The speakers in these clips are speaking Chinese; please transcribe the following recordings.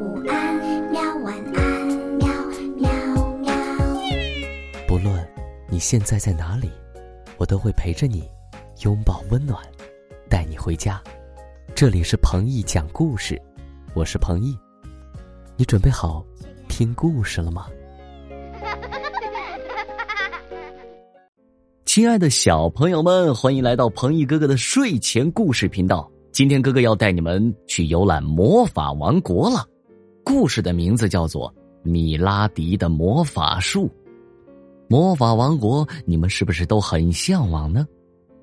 午安，喵晚安，喵喵喵。不论你现在在哪里，我都会陪着你，拥抱温暖，带你回家。这里是彭毅讲故事，我是彭毅。你准备好听故事了吗？亲爱的小朋友们，欢迎来到彭毅哥哥的睡前故事频道。今天哥哥要带你们去游览魔法王国了。故事的名字叫做《米拉迪的魔法树》。魔法王国，你们是不是都很向往呢？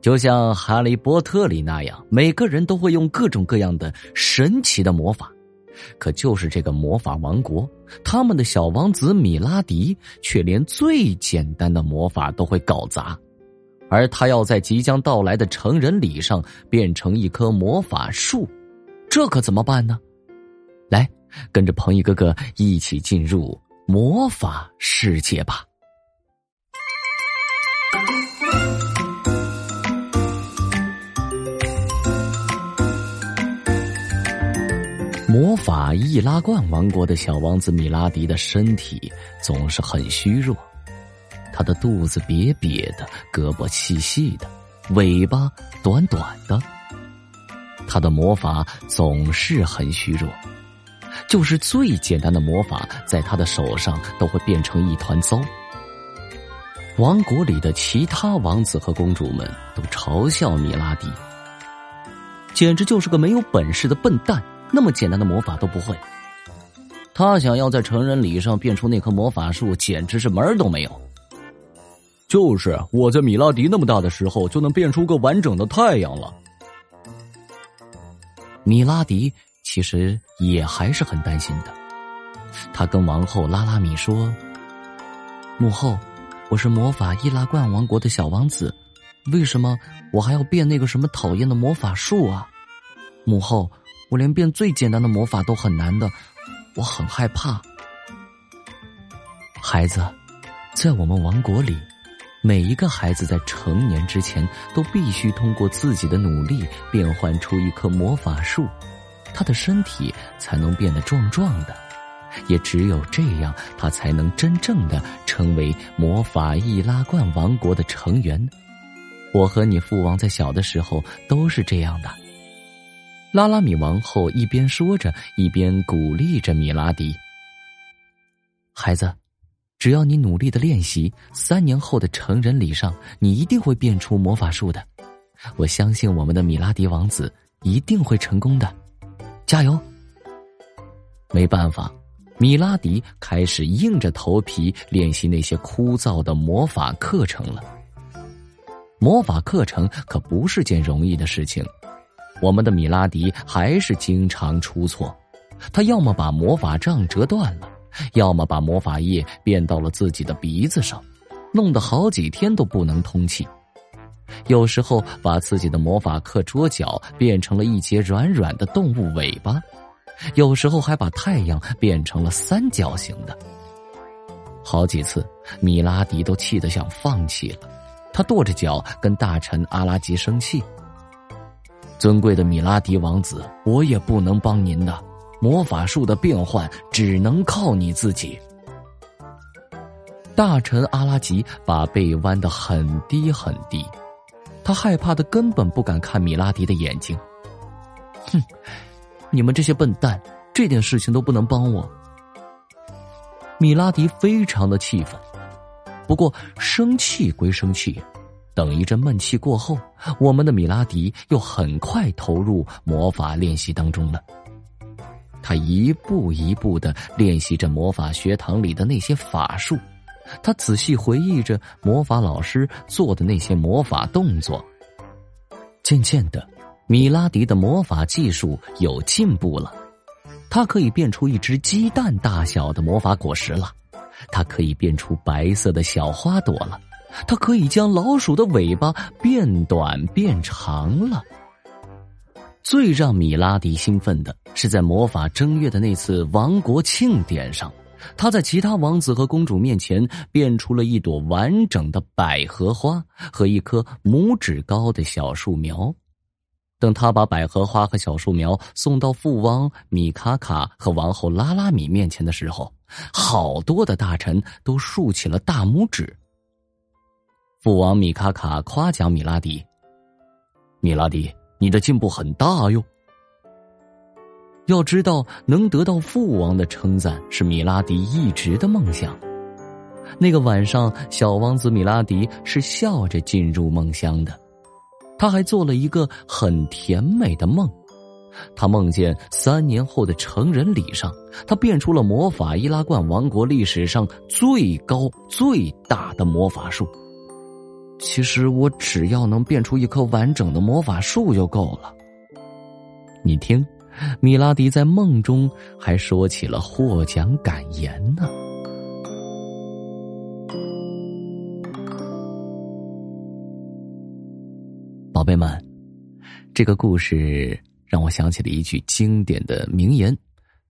就像《哈利波特》里那样，每个人都会用各种各样的神奇的魔法。可就是这个魔法王国，他们的小王子米拉迪却连最简单的魔法都会搞砸。而他要在即将到来的成人礼上变成一棵魔法树，这可怎么办呢？来，跟着彭毅哥哥一起进入魔法世界吧！魔法易拉罐王国的小王子米拉迪的身体总是很虚弱。他的肚子瘪瘪的，胳膊细细的，尾巴短短的。他的魔法总是很虚弱，就是最简单的魔法，在他的手上都会变成一团糟。王国里的其他王子和公主们都嘲笑米拉迪，简直就是个没有本事的笨蛋，那么简单的魔法都不会。他想要在成人礼上变出那棵魔法树，简直是门儿都没有。就是我在米拉迪那么大的时候就能变出个完整的太阳了。米拉迪其实也还是很担心的，他跟王后拉拉米说：“母后，我是魔法易拉罐王国的小王子，为什么我还要变那个什么讨厌的魔法树啊？母后，我连变最简单的魔法都很难的，我很害怕。孩子，在我们王国里。”每一个孩子在成年之前都必须通过自己的努力变换出一棵魔法树，他的身体才能变得壮壮的，也只有这样，他才能真正的成为魔法易拉罐王国的成员。我和你父王在小的时候都是这样的。拉拉米王后一边说着，一边鼓励着米拉迪：“孩子。”只要你努力的练习，三年后的成人礼上，你一定会变出魔法术的。我相信我们的米拉迪王子一定会成功的，加油！没办法，米拉迪开始硬着头皮练习那些枯燥的魔法课程了。魔法课程可不是件容易的事情，我们的米拉迪还是经常出错，他要么把魔法杖折断了。要么把魔法液变到了自己的鼻子上，弄得好几天都不能通气；有时候把自己的魔法课桌角变成了一截软软的动物尾巴；有时候还把太阳变成了三角形的。好几次，米拉迪都气得想放弃了。他跺着脚跟大臣阿拉吉生气：“尊贵的米拉迪王子，我也不能帮您的。”魔法术的变换只能靠你自己。大臣阿拉吉把背弯得很低很低，他害怕的根本不敢看米拉迪的眼睛。哼，你们这些笨蛋，这点事情都不能帮我。米拉迪非常的气愤，不过生气归生气，等一阵闷气过后，我们的米拉迪又很快投入魔法练习当中了。他一步一步的练习着魔法学堂里的那些法术，他仔细回忆着魔法老师做的那些魔法动作。渐渐的，米拉迪的魔法技术有进步了，他可以变出一只鸡蛋大小的魔法果实了，他可以变出白色的小花朵了，他可以将老鼠的尾巴变短变长了。最让米拉迪兴奋的是，在魔法正月的那次王国庆典上，他在其他王子和公主面前变出了一朵完整的百合花和一棵拇指高的小树苗。等他把百合花和小树苗送到父王米卡卡和王后拉拉米面前的时候，好多的大臣都竖起了大拇指。父王米卡卡夸奖米拉迪：“米拉迪，你的进步很大哟。”要知道，能得到父王的称赞是米拉迪一直的梦想。那个晚上，小王子米拉迪是笑着进入梦乡的。他还做了一个很甜美的梦，他梦见三年后的成人礼上，他变出了魔法易拉罐王国历史上最高最大的魔法树。其实我只要能变出一棵完整的魔法树就够了。你听，米拉迪在梦中还说起了获奖感言呢。宝贝们，这个故事让我想起了一句经典的名言，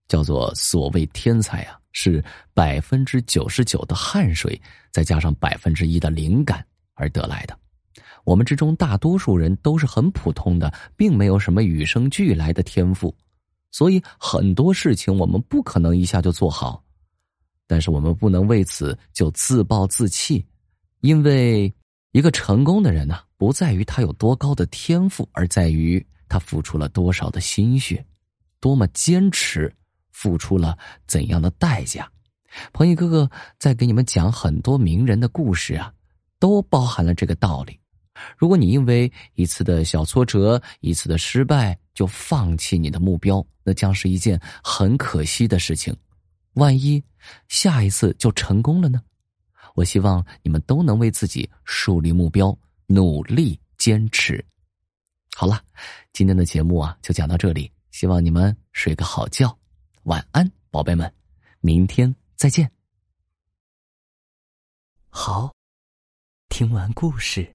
叫做“所谓天才啊，是百分之九十九的汗水，再加上百分之一的灵感而得来的。我们之中大多数人都是很普通的，并没有什么与生俱来的天赋，所以很多事情我们不可能一下就做好。但是我们不能为此就自暴自弃，因为。一个成功的人呢，不在于他有多高的天赋，而在于他付出了多少的心血，多么坚持，付出了怎样的代价。鹏毅哥哥在给你们讲很多名人的故事啊，都包含了这个道理。如果你因为一次的小挫折、一次的失败就放弃你的目标，那将是一件很可惜的事情。万一下一次就成功了呢？我希望你们都能为自己树立目标，努力坚持。好了，今天的节目啊就讲到这里，希望你们睡个好觉，晚安，宝贝们，明天再见。好，听完故事，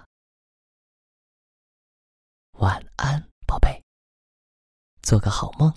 晚安，宝贝，做个好梦。